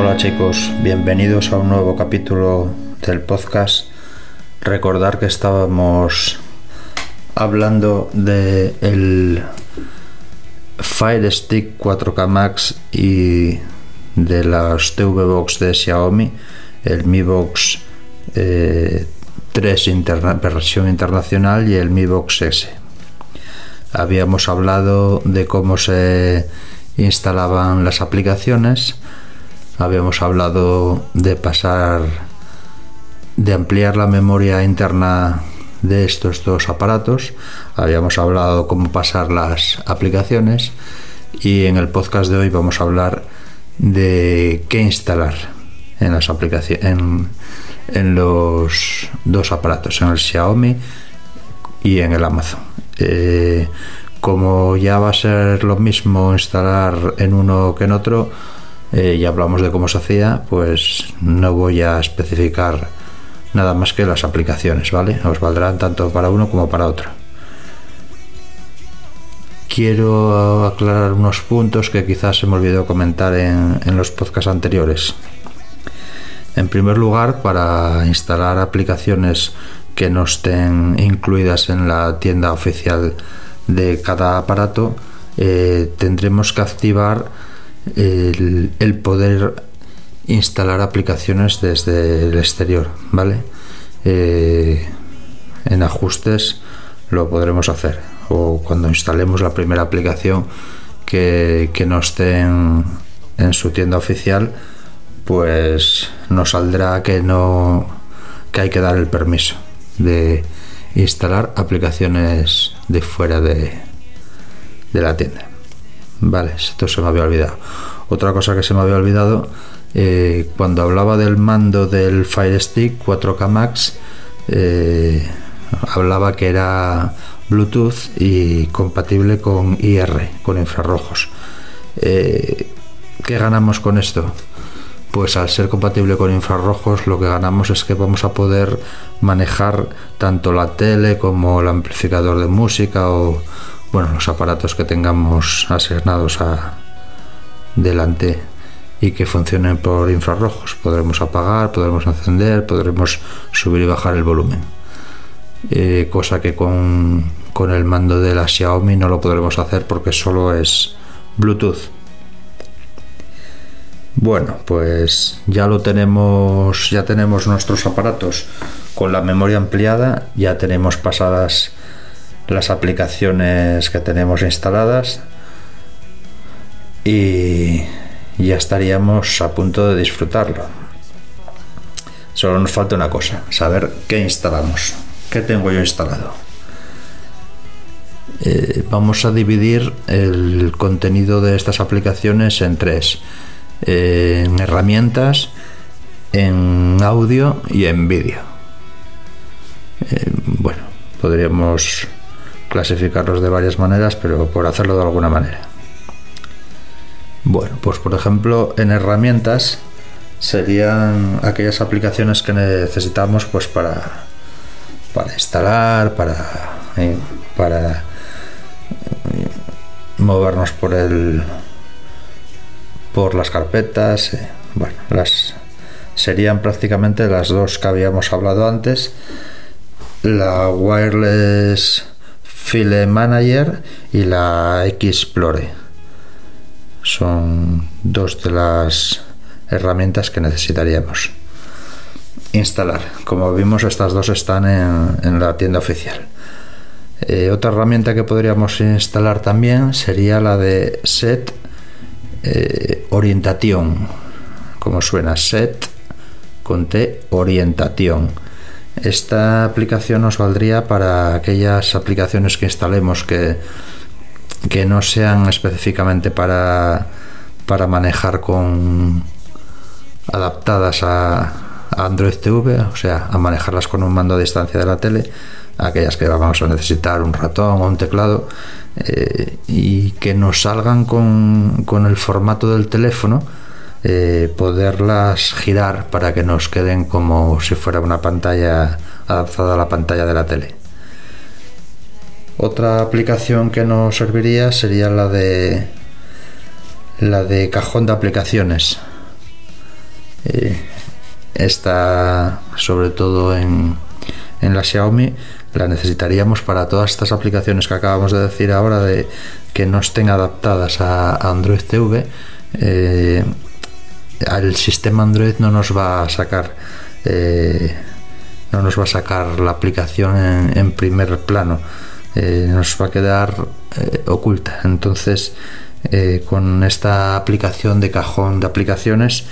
Hola chicos, bienvenidos a un nuevo capítulo del podcast. Recordar que estábamos hablando de el Fire Stick 4K Max y de las TV Box de Xiaomi, el Mi Box eh, 3 interna versión internacional y el Mi Box S. Habíamos hablado de cómo se instalaban las aplicaciones, habíamos hablado de pasar, de ampliar la memoria interna de estos dos aparatos, habíamos hablado cómo pasar las aplicaciones y en el podcast de hoy vamos a hablar de qué instalar en las aplicaciones en, los dos aparatos, en el Xiaomi y en el Amazon. Eh, como ya va a ser lo mismo instalar en uno que en otro, eh, ya hablamos de cómo se hacía, pues no voy a especificar nada más que las aplicaciones, ¿vale? Os valdrán tanto para uno como para otro. Quiero aclarar unos puntos que quizás se me olvidó comentar en, en los podcasts anteriores. En primer lugar, para instalar aplicaciones que no estén incluidas en la tienda oficial de cada aparato, eh, tendremos que activar el, poder instalar aplicaciones desde el exterior, ¿vale? Eh, en ajustes lo podremos hacer o cuando instalemos la primera aplicación que, que no esté en, en su tienda oficial pues nos saldrá que no que hay que dar el permiso de instalar aplicaciones de fuera de, de la tienda vale esto se me había olvidado otra cosa que se me había olvidado eh, cuando hablaba del mando del Fire Stick 4K Max eh, hablaba que era Bluetooth y compatible con IR con infrarrojos eh, ¿qué ganamos con esto? pues al ser compatible con infrarrojos lo que ganamos es que vamos a poder manejar tanto la tele como el amplificador de música o bueno los aparatos que tengamos asignados a delante y que funcionen por infrarrojos. Podremos apagar podremos encender podremos subir y bajar el volumen. Eh, cosa que con, con el mando de la Xiaomi no lo podremos hacer porque solo es Bluetooth. Bueno, pues ya lo tenemos, ya tenemos nuestros aparatos. Con la memoria ampliada, ya tenemos pasadas las aplicaciones que tenemos instaladas y ya estaríamos a punto de disfrutarlo. Solo nos falta una cosa, saber qué instalamos, qué tengo yo instalado. Eh, vamos a dividir el contenido de estas aplicaciones en tres en herramientas, en audio y en vídeo. Eh, bueno, podríamos clasificarlos de varias maneras, pero por hacerlo de alguna manera. Bueno, pues por ejemplo, en herramientas serían aquellas aplicaciones que necesitamos pues para para instalar, para eh, para eh, movernos por el por las carpetas. Eh, bueno, las serían prácticamente las dos que habíamos hablado antes. La Wireless File Manager y la Xplore. Son dos de las herramientas que necesitaríamos instalar. Como vimos, estas dos están en, la tienda oficial. Eh, otra herramienta que podríamos instalar también sería la de Set eh, orientación, como suena, set con T, orientación. Esta aplicación nos valdría para aquellas aplicaciones que instalemos que, que no sean específicamente para, para manejar con adaptadas a, Android TV, o sea, a manejarlas con un mando a distancia de la tele, aquellas que vamos a necesitar un ratón o un teclado, eh, y que nos salgan con, con, el formato del teléfono, eh, poderlas girar para que nos queden como si fuera una pantalla adaptada a la pantalla de la tele. Otra aplicación que nos serviría sería la de la de cajón de aplicaciones. esta sobre todo en, en la Xiaomi la necesitaríamos para todas estas aplicaciones que acabamos de decir ahora de que no estén adaptadas a Android TV eh, el sistema Android no nos va a sacar eh, no nos va a sacar la aplicación en, primer plano. Eh, nos va a quedar oculta. Entonces con esta aplicación de cajón de aplicaciones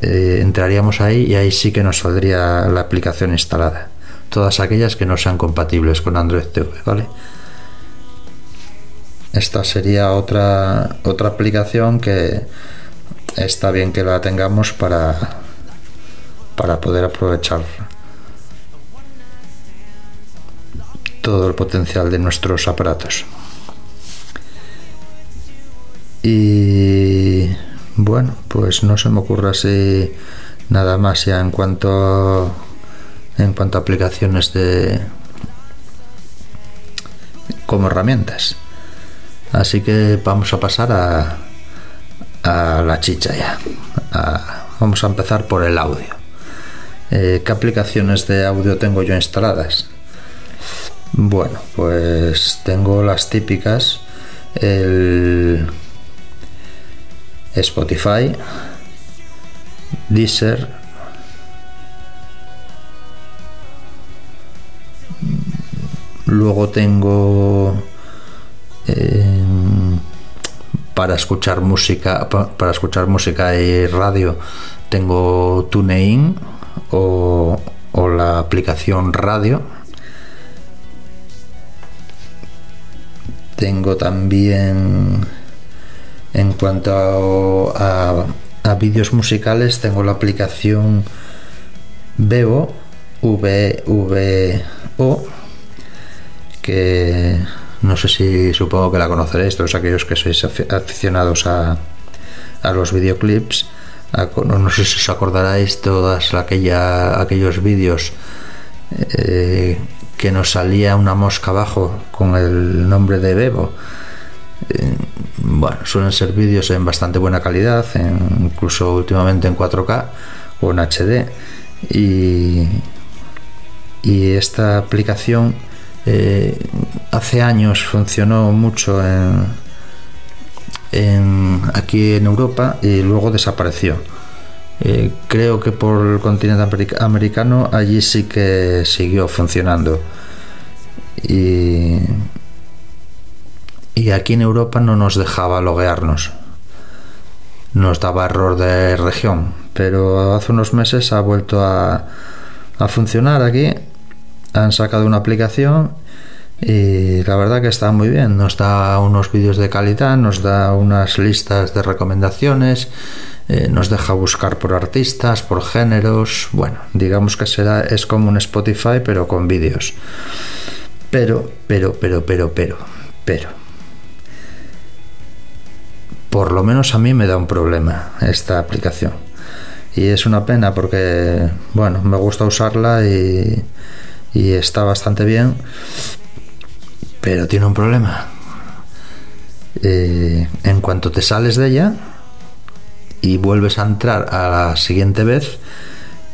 entraríamos ahí y ahí sí que nos saldría la aplicación instalada. Todas aquellas que no sean compatibles con Android TV, ¿vale? Esta sería otra, otra aplicación que está bien que la tengamos para, para poder aprovechar todo el potencial de nuestros aparatos. Y bueno, pues no se me ocurre así nada más ya en cuanto en cuanto a aplicaciones de como herramientas. Así que vamos a pasar a, a la chicha ya. vamos a empezar por el audio. Eh, ¿Qué aplicaciones de audio tengo yo instaladas? Bueno, pues tengo las típicas. El Spotify, Deezer, Luego tengo em, para escuchar música, para escuchar música y radio, tengo TuneIn o, o la aplicación radio. Tengo también en cuanto a, vídeos musicales tengo la aplicación Vevo VVO que no sé si supongo que la conoceréis, todos aquellos que sois aficionados a, a los videoclips. no sé si os acordaréis aquella, aquellos vídeos eh, que nos salía una mosca abajo con el nombre de Bebo. Eh, bueno, suelen ser vídeos en bastante buena calidad, incluso últimamente en 4K o en HD. Y, y esta aplicación eh, hace años funcionó mucho en, aquí en Europa y luego desapareció. Eh, creo que por el continente americano allí sí que siguió funcionando. Y, aquí en Europa no nos dejaba loguearnos. Nos daba error de región. Pero hace unos meses ha vuelto a funcionar aquí han sacado una aplicación y la verdad que está muy bien. Nos da unos vídeos de calidad, nos da unas listas de recomendaciones, eh, nos deja buscar por artistas, por géneros. Bueno, digamos que será, es como un Spotify pero con vídeos. Pero, pero, pero, pero, pero, pero. Por lo menos a mí me da un problema esta aplicación. Y es una pena porque, bueno, me gusta usarla y y está bastante bien, pero tiene un problema. Eh, en cuanto te sales de ella y vuelves a entrar a la siguiente vez,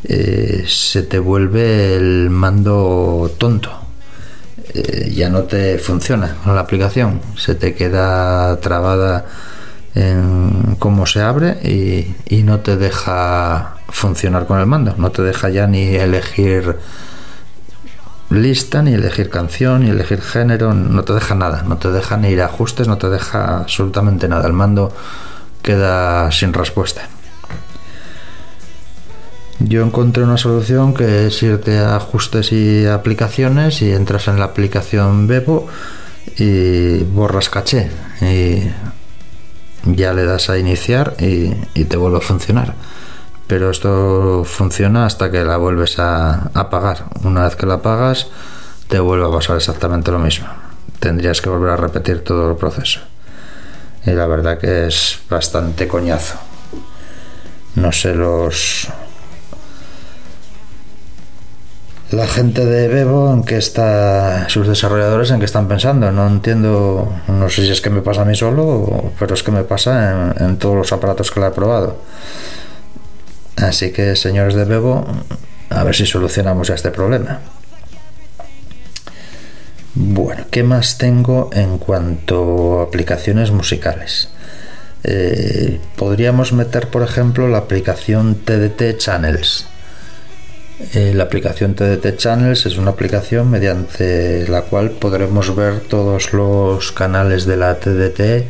eh, se te vuelve el mando tonto. Eh, ya no te funciona la aplicación, se te queda trabada en cómo se abre y no te deja funcionar con el mando, no te deja ya ni elegir lista, ni elegir canción, ni elegir género, no te deja nada, no te deja ni ir a ajustes, no te deja absolutamente nada. El mando queda sin respuesta. Yo encontré una solución que es irte a ajustes y aplicaciones y entras en la aplicación Bebo y borras caché y ya le das a iniciar y, y te vuelve a funcionar pero esto funciona hasta que la vuelves a apagar. Una vez que la apagas, te vuelve a pasar exactamente lo mismo. Tendrías que volver a repetir todo el proceso. Y la verdad que es bastante coñazo. No sé los... La gente de Bebo, en qué está, sus desarrolladores, en qué están pensando. No entiendo, no sé si es que me pasa a mí solo, pero es que me pasa en, en todos los aparatos que la he probado Así que, señores de Bebo, a ver si solucionamos este problema. Bueno, ¿qué más tengo en cuanto a aplicaciones musicales? Eh, podríamos meter, por ejemplo, la aplicación TDT Channels. Eh, la aplicación TDT Channels es una aplicación mediante la cual podremos ver todos los canales de la TDT,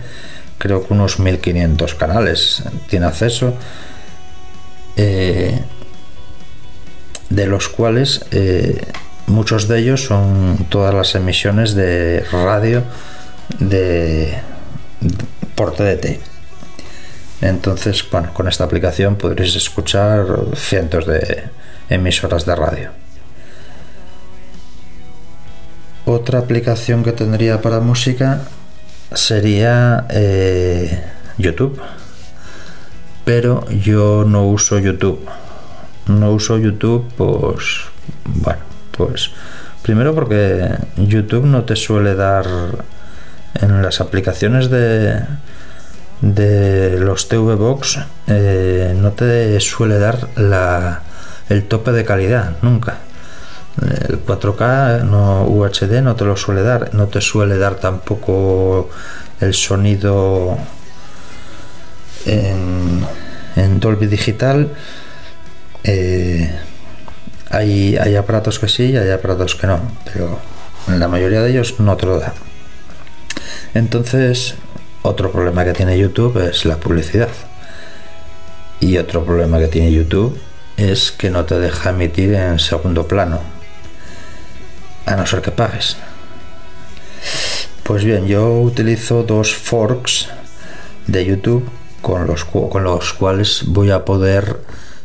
creo que unos 1500 canales tiene acceso, eh, de los cuales muchos de ellos son todas las emisiones de radio de, por TDT. Entonces, bueno, con esta aplicación podréis escuchar cientos de emisoras de radio. Otra aplicación que tendría para música sería eh, YouTube. Pero yo no uso YouTube. No uso YouTube, pues, bueno, pues primero porque YouTube no te suele dar en las aplicaciones de, de los TV Box eh, no te suele dar la, el tope de calidad nunca el 4K no UHD no te lo suele dar no te suele dar tampoco el sonido en, Dolby Digital eh, hay, hay aparatos que sí y hay aparatos que no, pero la mayoría de ellos no te lo da. Entonces, otro problema que tiene YouTube es la publicidad. Y otro problema que tiene YouTube es que no te deja emitir en segundo plano. A no ser que pagues. Pues bien, yo utilizo dos forks de YouTube con los, con los cuales voy a poder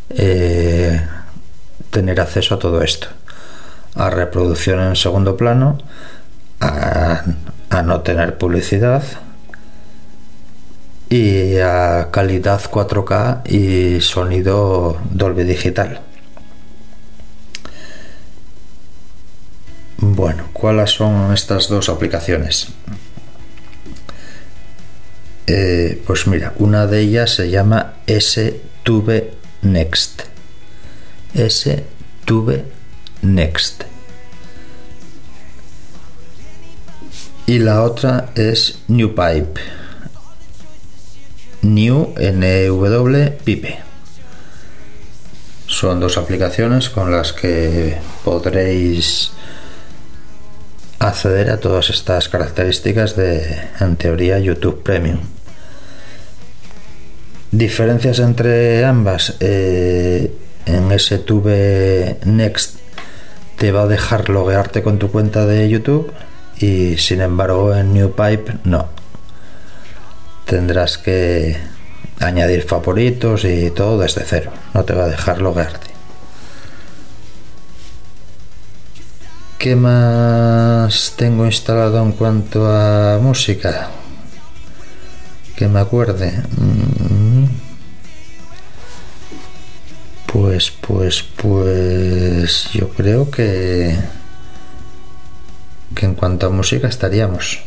eh, tener acceso a todo esto. A reproducción en segundo plano, a, no tener publicidad y a calidad 4K y sonido Dolby Digital. Bueno, ¿cuáles son estas dos aplicaciones? Eh, pues mira, una de ellas se llama S-Tube Next. S Tube Next. Y la otra es New Pipe. New NW Pipe. Son dos aplicaciones con las que podréis acceder a todas estas características de, en teoría, YouTube Premium. Diferencias entre ambas. Eh, en ese Tube Next te va a dejar loguearte con tu cuenta de YouTube y sin embargo en NewPipe no. Tendrás que añadir favoritos y todo desde cero. No te va a dejar loguearte. ¿Qué más tengo instalado en cuanto a música? Que me acuerde. Mm. Pues, pues, pues yo creo que, que en cuanto a música estaríamos.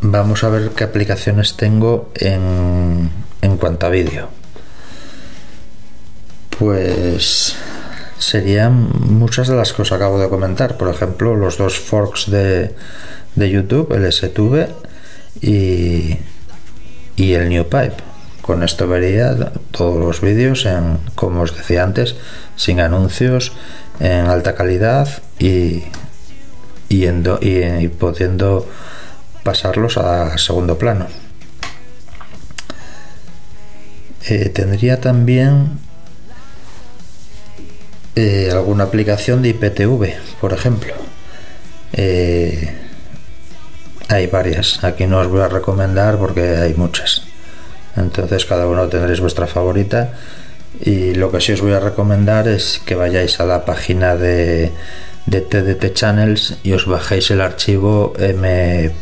Vamos a ver qué aplicaciones tengo en, en cuanto a vídeo. Pues serían muchas de las que os acabo de comentar. Por ejemplo, los dos forks de, de YouTube, el STV y, y el New Pipe con esto vería todos los vídeos en, como os decía antes, sin anuncios, en alta calidad y, y, pudiendo pasarlos a segundo plano. Eh, tendría también eh, alguna aplicación de IPTV, por ejemplo. Eh, hay varias, aquí no os voy a recomendar porque hay muchas. Entonces cada uno tendréis vuestra favorita y lo que sí os voy a recomendar es que vayáis a la página de, TDT Channels y os bajéis el archivo M3U.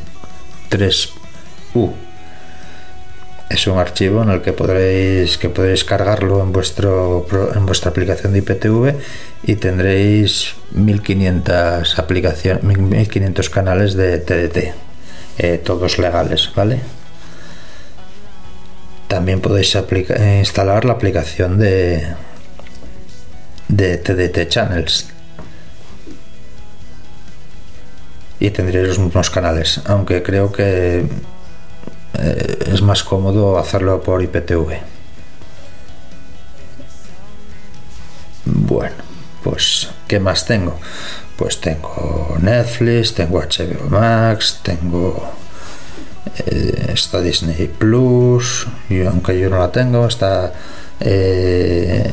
Es un archivo en el que podréis que podréis cargarlo en vuestro en vuestra aplicación de IPTV y tendréis 1500 aplicaciones 1500 canales de TDT, eh, todos legales, ¿vale? También podéis eh, instalar la aplicación de, de TDT Channels y tendréis los mismos canales, aunque creo que eh, es más cómodo hacerlo por IPTV. Bueno, pues ¿qué más tengo? Pues tengo Netflix, tengo HBO Max, tengo está Disney Plus, y aunque yo no la tengo, está eh,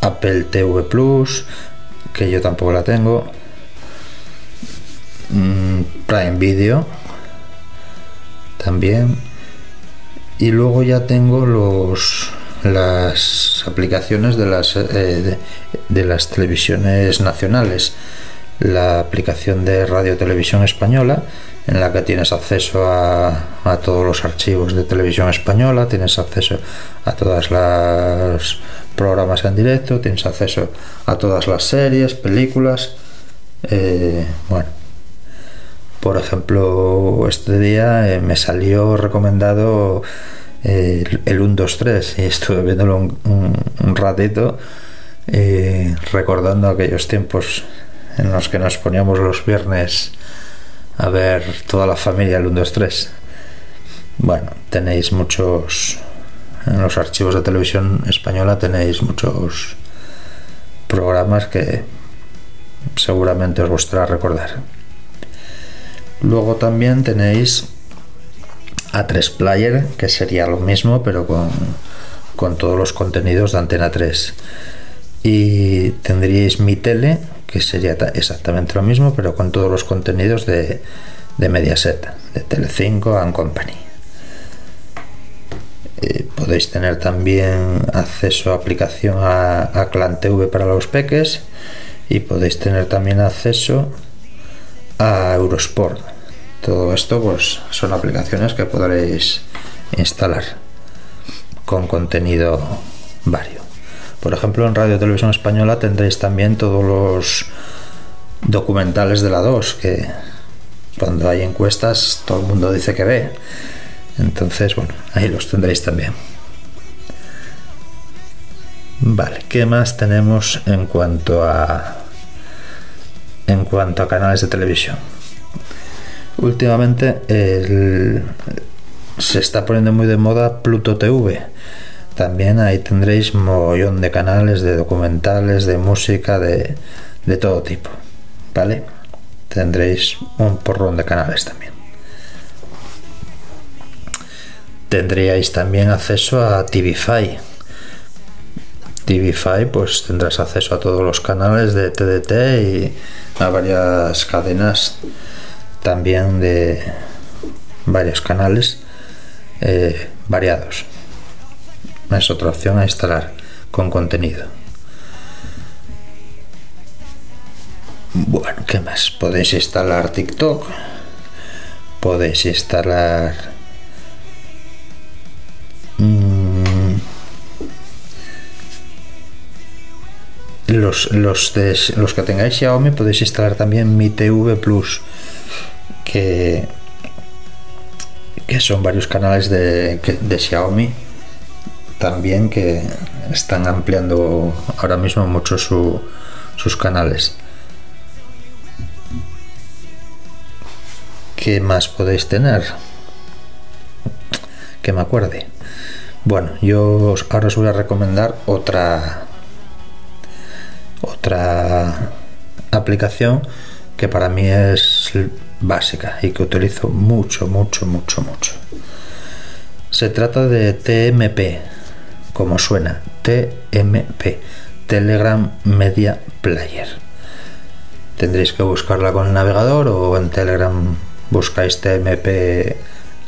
Apple TV Plus, que yo tampoco la tengo, mm, Prime Video también, y luego ya tengo los las aplicaciones de las eh, de las televisiones nacionales. La aplicación de Radio Televisión Española en la que tienes acceso a, todos los archivos de televisión española, tienes acceso a todas las programas en directo, tienes acceso a todas las series, películas. Eh, bueno, por ejemplo, este día eh, me salió recomendado eh, el 1, 2, 3 y estuve viéndolo un, ratito, recordando aquellos tiempos en los que nos poníamos los viernes a ver toda la familia el 1, 2, 3. Bueno, tenéis muchos. En los archivos de televisión española tenéis muchos programas que seguramente os gustará recordar. Luego también tenéis A3 Player, que sería lo mismo, pero con, con todos los contenidos de Antena 3. Y tendríais Mi Tele, que sería exactamente lo mismo, pero con todos los contenidos de, de Mediaset, de Telecinco and Company. Eh, podéis tener también acceso a aplicación a, a para los peques y podéis tener también acceso a Eurosport. Todo esto pues son aplicaciones que podréis instalar con contenido vario. Por ejemplo, en Radio Televisión Española tendréis también todos los documentales de la 2, que cuando hay encuestas todo el mundo dice que ve. Entonces, bueno, ahí los tendréis también. Vale, ¿qué más tenemos en cuanto a en cuanto a canales de televisión? Últimamente se está poniendo muy de moda Pluto TV también ahí tendréis mogollón de canales, de documentales, de música, de, de todo tipo. ¿Vale? Tendréis un porrón de canales también. Tendríais también acceso a TVFi. TVFi pues tendrás acceso a todos los canales de TDT y a varias cadenas también de varios canales eh, variados es otra opción a instalar con contenido. Bueno, ¿qué más? Podéis instalar TikTok, podéis instalar mm, los, los, los que tengáis Xiaomi podéis instalar también Mi TV Plus que, que son varios canales de, de Xiaomi también que están ampliando ahora mismo mucho sus canales. ¿Qué más podéis tener? Que me acuerde. Bueno, yo ahora os voy a recomendar otra otra aplicación que para mí es básica y que utilizo mucho, mucho, mucho, mucho. Se trata de TMP, como suena, TMP, Telegram Media Player. Tendréis que buscarla con el navegador o en Telegram buscáis TMP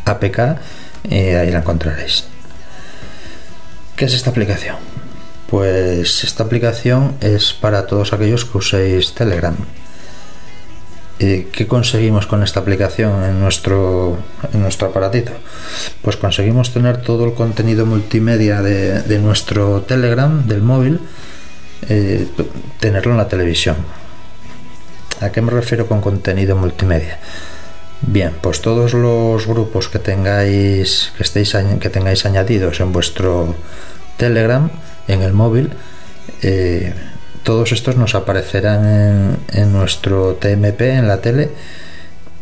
APK y ahí la encontraréis. ¿Qué es esta aplicación? Pues esta aplicación es para todos aquellos que uséis Telegram ¿Qué conseguimos con esta aplicación en nuestro, en nuestro aparatito? Pues conseguimos tener todo el contenido multimedia de, nuestro Telegram, del móvil, eh, tenerlo en la televisión. ¿A qué me refiero con contenido multimedia? Bien, pues todos los grupos que tengáis que estéis que tengáis añadidos en vuestro Telegram en el móvil, eh, todos estos nos aparecerán en, nuestro TMP en la tele,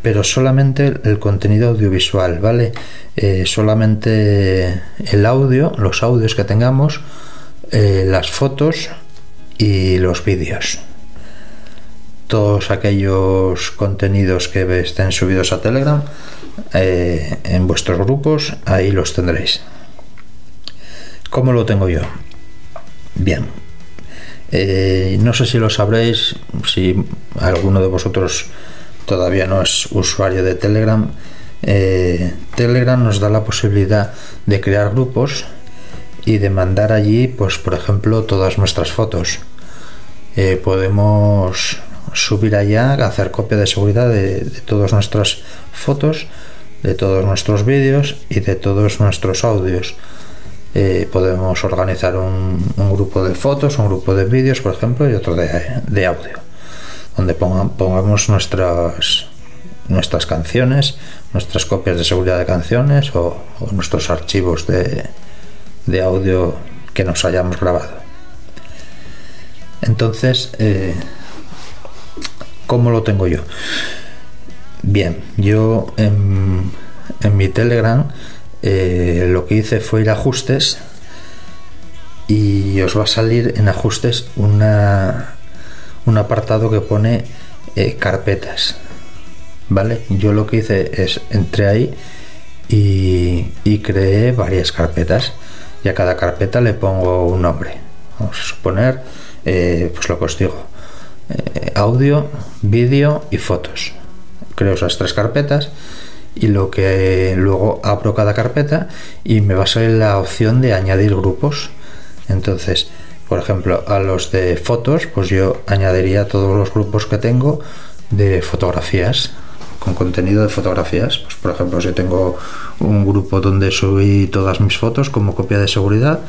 pero solamente el contenido audiovisual, ¿vale? Eh, solamente el audio, los audios que tengamos, eh, las fotos y los vídeos todos aquellos contenidos que estén subidos a Telegram eh, en vuestros grupos, ahí los tendréis. ¿Cómo lo tengo yo? Bien. Eh, no sé si lo sabréis, si alguno de vosotros todavía no es usuario de Telegram. Eh, Telegram nos da la posibilidad de crear grupos y de mandar allí, pues por ejemplo, todas nuestras fotos. podemos subir allá, hacer copia de seguridad de, todas nuestras fotos, de todos nuestros vídeos y de todos nuestros audios. Eh, podemos organizar un, grupo de fotos, un grupo de vídeos, por ejemplo, y otro de, audio, donde pongamos nuestras, nuestras canciones, nuestras copias de seguridad de canciones o, nuestros archivos de, de, audio que nos hayamos grabado. Entonces, eh, ¿Cómo lo tengo yo? Bien, yo en, mi Telegram eh, lo que hice fue ir a ajustes y os va a salir en ajustes una, un apartado que pone eh, carpetas. ¿Vale? Yo lo que hice es entré ahí y, creé varias carpetas y a cada carpeta le pongo un nombre. Vamos a suponer, eh, pues lo que os digo, audio, vídeo y fotos. Creo esas tres carpetas y lo que luego abro cada carpeta y me va a salir la opción de añadir grupos. Entonces, por ejemplo, a los de fotos, pues yo añadiría todos los grupos que tengo de fotografías, con contenido de fotografías. Pues por ejemplo, si tengo un grupo donde subí todas mis fotos como copia de seguridad,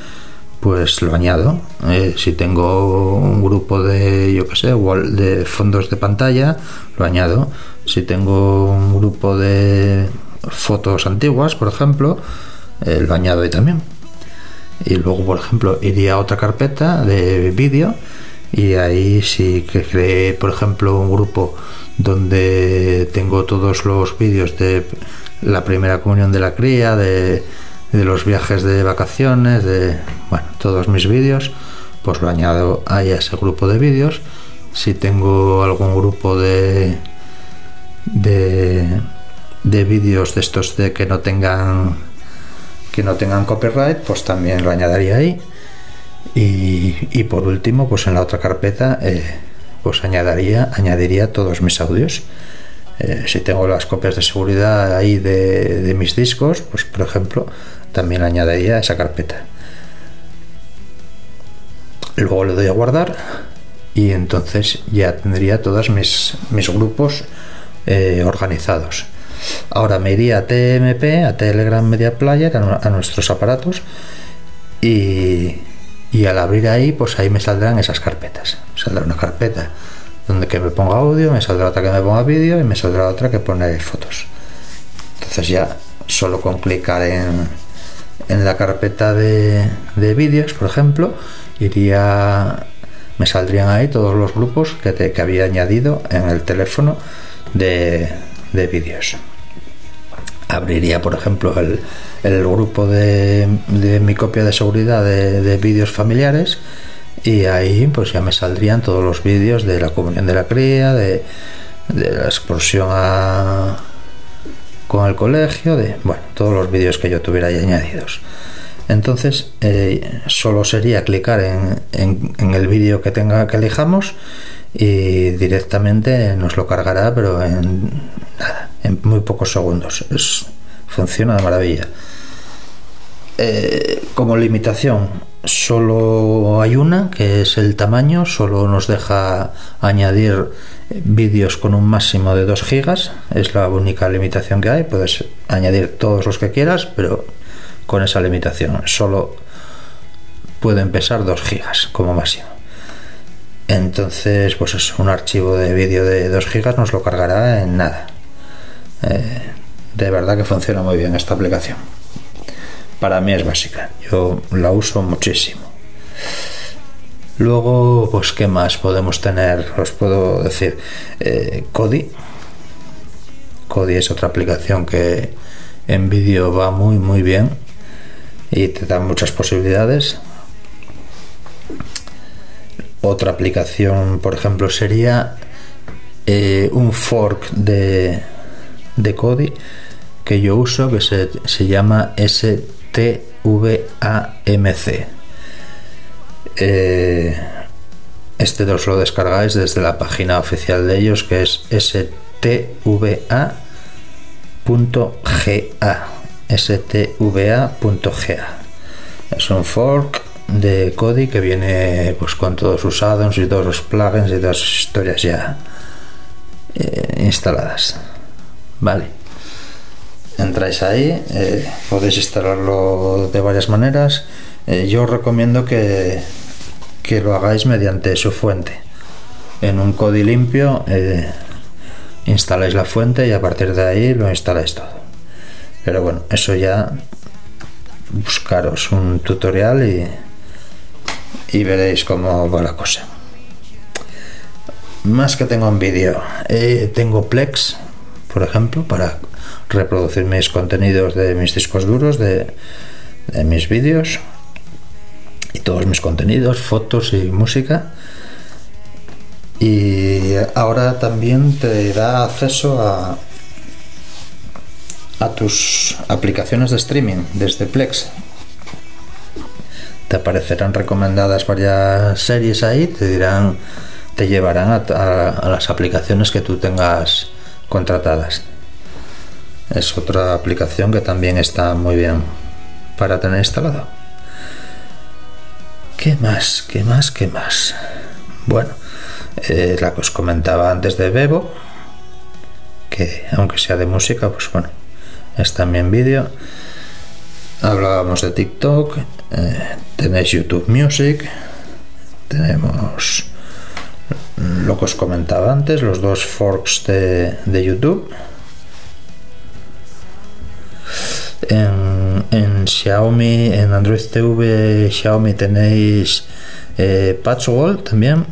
pues lo añado. Eh, si tengo un grupo de, yo qué sé, de fondos de pantalla, lo añado. Si tengo un grupo de fotos antiguas, por ejemplo, eh, lo añado ahí también. Y luego, por ejemplo, iría a otra carpeta de vídeo y ahí sí que creé, por ejemplo, un grupo donde tengo todos los vídeos de la primera comunión de la cría, de de los viajes de vacaciones, de bueno, todos mis vídeos, pues lo añado ahí a ese grupo de vídeos. Si tengo algún grupo de de, de vídeos de estos de que no tengan que no tengan copyright, pues también lo añadiría ahí. Y, por último, pues en la otra carpeta, eh, pues añadiría, añadiría todos mis audios. Eh, si tengo las copias de seguridad ahí de, de, mis discos, pues por ejemplo, también añadiría esa carpeta. Luego le doy a guardar y entonces ya tendría todos mis, mis grupos eh, organizados. Ahora me iría a TMP, a Telegram Media Player, a, nuestros aparatos y, y, al abrir ahí, pues ahí me saldrán esas carpetas. Saldrá una carpeta donde que me ponga audio, me saldrá otra que me ponga vídeo y me saldrá otra que pone fotos. Entonces ya solo con clicar en, en la carpeta de, vídeos, por ejemplo, iría me saldrían ahí todos los grupos que, te, que había añadido en el teléfono de, de vídeos. Abriría, por ejemplo, el, grupo de, mi copia de seguridad de, de vídeos familiares y ahí pues ya me saldrían todos los vídeos de la comunión de la cría, de, de la explosión a, con el colegio, de bueno, todos los vídeos que yo tuviera añadidos. Entonces, eh, solo sería clicar en, en, el vídeo que tenga que elijamos y directamente nos lo cargará, pero en nada, en muy pocos segundos. Es, funciona de maravilla. Eh, como limitación, solo hay una, que es el tamaño, solo nos deja añadir vídeos con un máximo de 2 gigas, es la única limitación que hay, puedes añadir todos los que quieras, pero con esa limitación, solo pueden pesar 2 gigas como máximo. Entonces, pues es un archivo de vídeo de 2 gigas nos lo cargará en nada. Eh, de verdad que funciona muy bien esta aplicación. Para mí es básica, yo la uso muchísimo. Luego, pues, ¿qué más podemos tener? Os puedo decir, eh, Kodi. Kodi es otra aplicación que en vídeo va muy, muy bien y te da muchas posibilidades. Otra aplicación, por ejemplo, sería eh, un fork de, de Kodi que yo uso que se, se llama STVAMC. Eh, este os lo descargáis desde la página oficial de ellos que es stva.ga stva.ga es un fork de Kodi que viene pues con todos sus addons y todos los plugins y todas historias ya eh, instaladas. Vale entráis ahí eh, podéis instalarlo de varias maneras. Eh, yo os recomiendo que, que lo hagáis mediante su fuente. En un Kodi limpio instaláis la fuente y a partir de ahí lo instaláis todo. Pero bueno eso ya buscaros un tutorial y, y veréis cómo va la cosa. Más que tengo en vídeo, eh, tengo Plex, por ejemplo, para reproducir mis contenidos de mis discos duros, de, mis vídeos y todos mis contenidos, fotos y música. Y ahora también te da acceso a, a tus aplicaciones de streaming desde Plex. Te aparecerán recomendadas varias series ahí, te dirán, te llevarán a, las aplicaciones que tú tengas contratadas. Es otra aplicación que también está muy bien para tener instalado. ¿Qué más? ¿Qué más? ¿Qué más? Bueno, eh, la que os comentaba antes de Bebo, que aunque sea de música, pues bueno, está en vídeo. Hablábamos de TikTok, eh, tenéis YouTube Music, tenemos lo que os comentaba antes, los dos forks de, YouTube. En, Xiaomi, en Android TV, Xiaomi tenéis eh, Patchwall también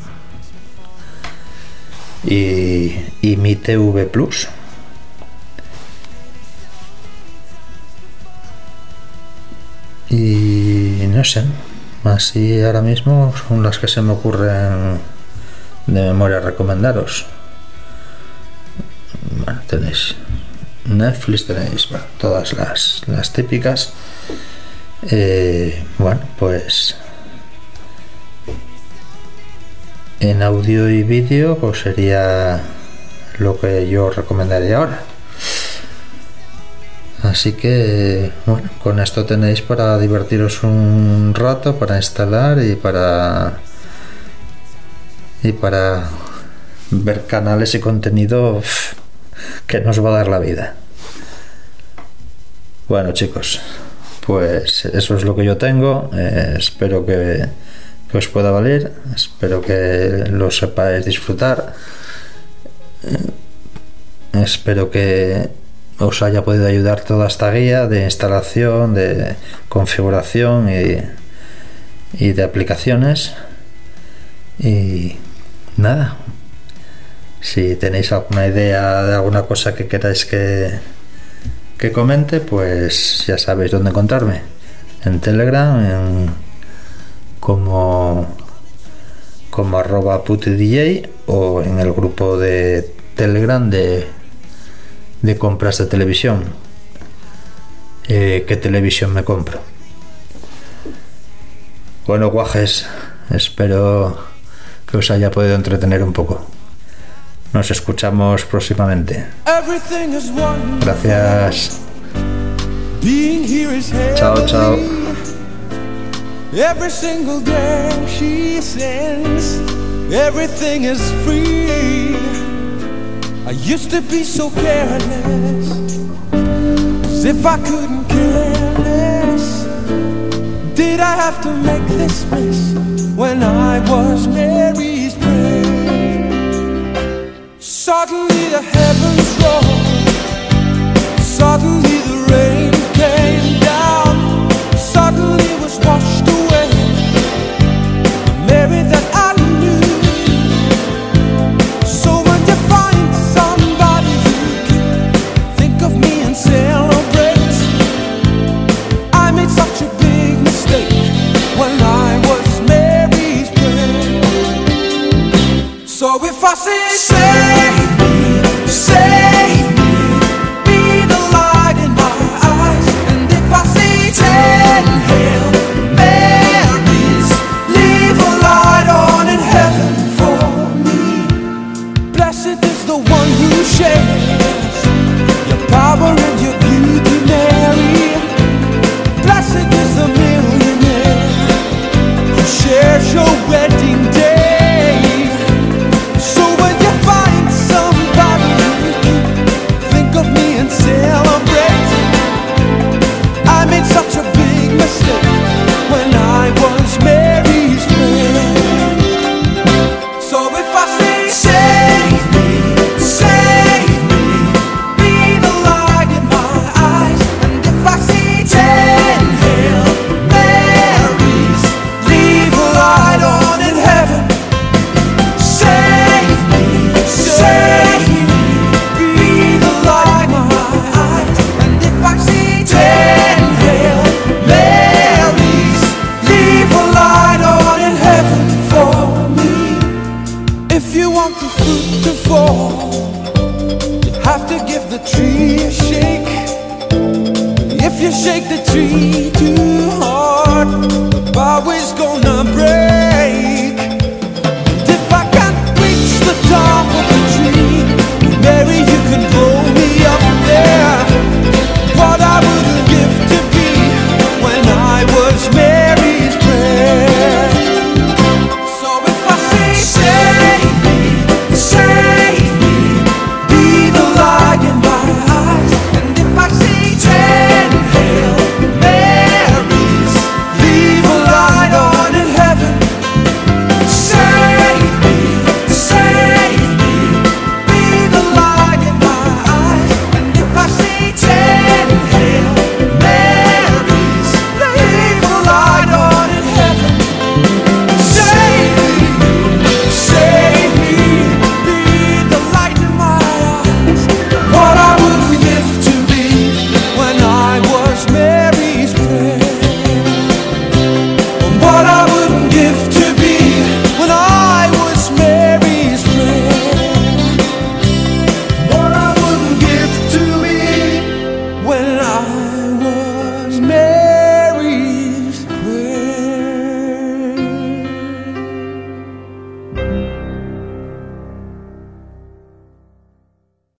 y, y Mi TV Plus. Y no sé, así ahora mismo son las que se me ocurren de memoria recomendaros. Bueno, tenéis Netflix, tenéis todas las, las típicas. Eh, bueno, pues en audio y vídeo pues sería lo que yo recomendaría ahora. Así que, bueno, con esto tenéis para divertiros un rato, para instalar y para y para ver canales y contenido que nos va a dar la vida. Bueno, chicos, pues eso es lo que yo tengo. Eh, espero que, os pueda valer. Espero que lo sepáis disfrutar. Eh, espero que os haya podido ayudar toda esta guía de instalación, de configuración y, de aplicaciones. Y nada, si tenéis alguna idea de alguna cosa que queráis que, que comente, pues ya sabéis dónde encontrarme. En Telegram, como, como arroba putidj o en el grupo de Telegram de de compras de televisión. Eh, ¿Qué televisión me compro? Bueno, guajes, espero que os haya podido entretener un poco. Nos escuchamos próximamente. Gracias. Chao, chao. Every single day she sings, everything is free. I used to be so careless, as if I couldn't care less. Did I have to make this mess when I was prayer? Suddenly the heavens roll. Suddenly the rain